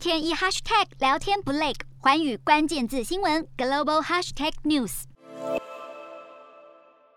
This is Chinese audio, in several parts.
天一 hashtag 聊天不累，环宇关键字新闻 global hashtag news。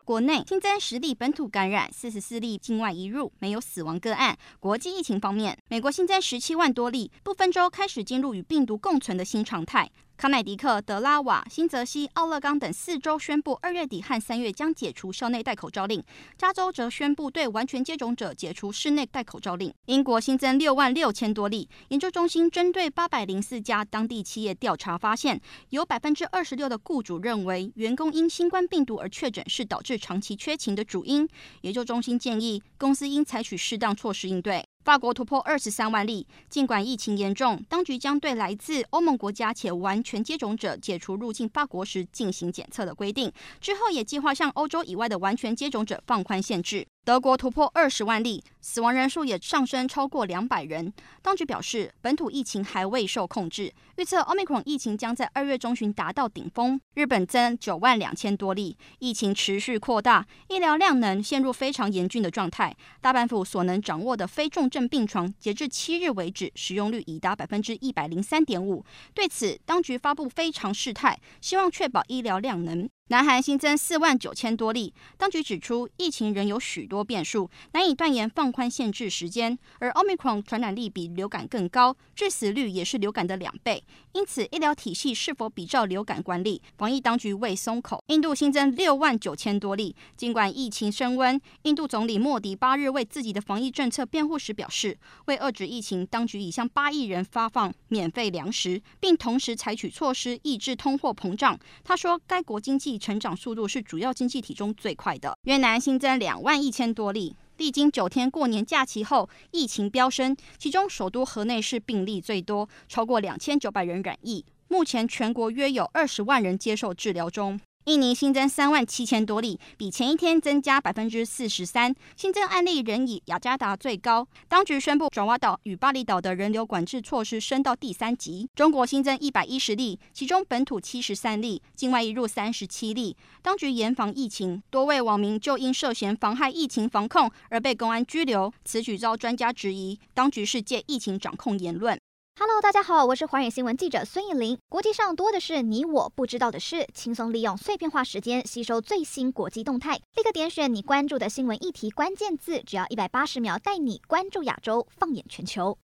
国内新增十例本土感染，四十四例境外移入，没有死亡个案。国际疫情方面，美国新增十七万多例，不分州开始进入与病毒共存的新常态。康乃狄克、德拉瓦、新泽西、奥勒冈等四州宣布，二月底和三月将解除校内戴口罩令。加州则宣布对完全接种者解除室内戴口罩令。英国新增六万六千多例。研究中心针对八百零四家当地企业调查发现，有百分之二十六的雇主认为，员工因新冠病毒而确诊是导致长期缺勤的主因。研究中心建议，公司应采取适当措施应对。法国突破二十三万例，尽管疫情严重，当局将对来自欧盟国家且完全接种者解除入境法国时进行检测的规定。之后也计划向欧洲以外的完全接种者放宽限制。德国突破二十万例，死亡人数也上升超过两百人。当局表示，本土疫情还未受控制，预测 Omicron 疫情将在二月中旬达到顶峰。日本增九万两千多例，疫情持续扩大，医疗量能陷入非常严峻的状态。大阪府所能掌握的非重症病床，截至七日为止，使用率已达百分之一百零三点五。对此，当局发布非常事态，希望确保医疗量能。南韩新增四万九千多例，当局指出，疫情仍有许多变数，难以断言放宽限制时间。而 Omicron 传染力比流感更高，致死率也是流感的两倍，因此医疗体系是否比照流感管理，防疫当局未松口。印度新增六万九千多例，尽管疫情升温，印度总理莫迪八日为自己的防疫政策辩护时表示，为遏止疫情，当局已向八亿人发放免费粮食，并同时采取措施抑制通货膨胀。他说，该国经济成长速度是主要经济体中最快的。越南新增两万一千多例，历经九天过年假期后，疫情飙升，其中首都河内市病例最多，超过两千九百人染疫。目前全国约有二十万人接受治疗中。印尼新增三万七千多例，比前一天增加百分之四十三。新增案例仍以雅加达最高。当局宣布爪哇岛与巴厘岛的人流管制措施升到第三级。中国新增一百一十例，其中本土七十三例，境外移入三十七例。当局严防疫情，多位网民就因涉嫌妨害疫情防控而被公安拘留。此举遭专家质疑，当局是借疫情掌控言论。Hello，大家好，我是华远新闻记者孙艺林。国际上多的是你我不知道的事，轻松利用碎片化时间吸收最新国际动态，立刻点选你关注的新闻议题关键字，只要一百八十秒，带你关注亚洲，放眼全球。